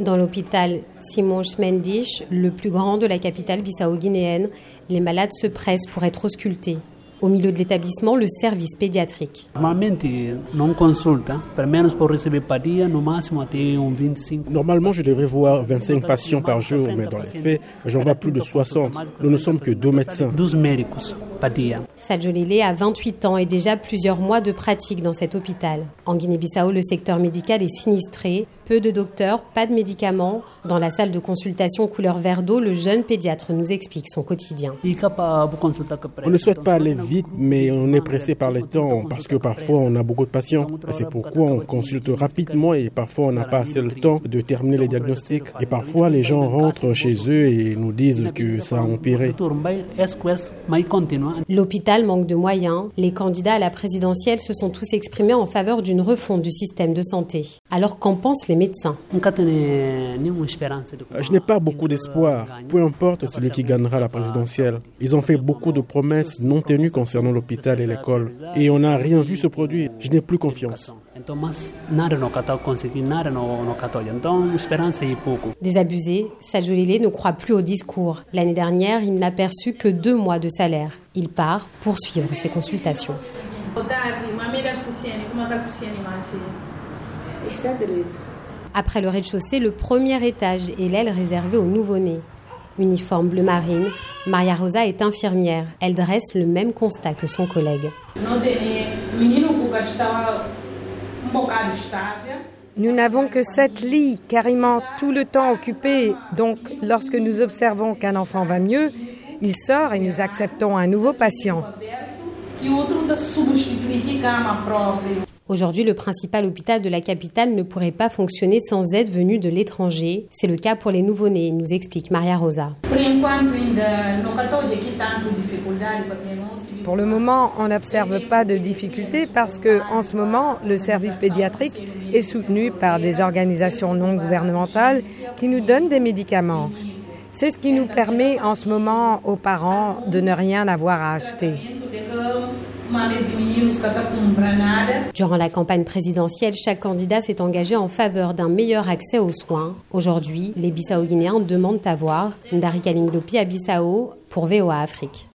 Dans l'hôpital Simon Schmendisch, le plus grand de la capitale bissau-guinéenne, les malades se pressent pour être auscultés. Au milieu de l'établissement, le service pédiatrique. Normalement, je devrais voir 25 patients par jour, mais dans les faits, j'en vois plus de 60. Nous ne sommes que deux médecins. Sadjolele a 28 ans et déjà plusieurs mois de pratique dans cet hôpital. En Guinée-Bissau, le secteur médical est sinistré. Peu de docteurs, pas de médicaments. Dans la salle de consultation couleur vert d'eau, le jeune pédiatre nous explique son quotidien. On ne souhaite pas aller vite, mais on est pressé par les temps parce que parfois on a beaucoup de patients. C'est pourquoi on consulte rapidement et parfois on n'a pas assez le temps de terminer les diagnostics. Et parfois les gens rentrent chez eux et nous disent que ça a empiré. L'hôpital manque de moyens. Les candidats à la présidentielle se sont tous exprimés en faveur d'une refonte du système de santé. Alors qu'en pensent les médecins Je n'ai pas beaucoup d'espoir. Peu importe celui qui gagnera la présidentielle. Ils ont fait beaucoup de promesses non tenues concernant l'hôpital et l'école. Et on n'a rien vu se produire. Je n'ai plus confiance. Désabusé, Sajolile ne croit plus au discours. L'année dernière, il n'a perçu que deux mois de salaire. Il part pour suivre ses consultations. Après le rez-de-chaussée, le premier étage est l'aile réservée aux nouveau-nés. Uniforme bleu marine, Maria Rosa est infirmière. Elle dresse le même constat que son collègue. Nous n'avons que sept lits, carrément tout le temps occupés. Donc, lorsque nous observons qu'un enfant va mieux, il sort et nous acceptons un nouveau patient. Aujourd'hui, le principal hôpital de la capitale ne pourrait pas fonctionner sans aide venue de l'étranger. C'est le cas pour les nouveau-nés, nous explique Maria Rosa. Pour le moment, on n'observe pas de difficultés parce que, en ce moment, le service pédiatrique est soutenu par des organisations non gouvernementales qui nous donnent des médicaments. C'est ce qui nous permet en ce moment aux parents de ne rien avoir à acheter. Durant la campagne présidentielle, chaque candidat s'est engagé en faveur d'un meilleur accès aux soins. Aujourd'hui, les Bissau-Guinéens demandent à voir Ndari Kalinglopi à Bissau pour VOA Afrique.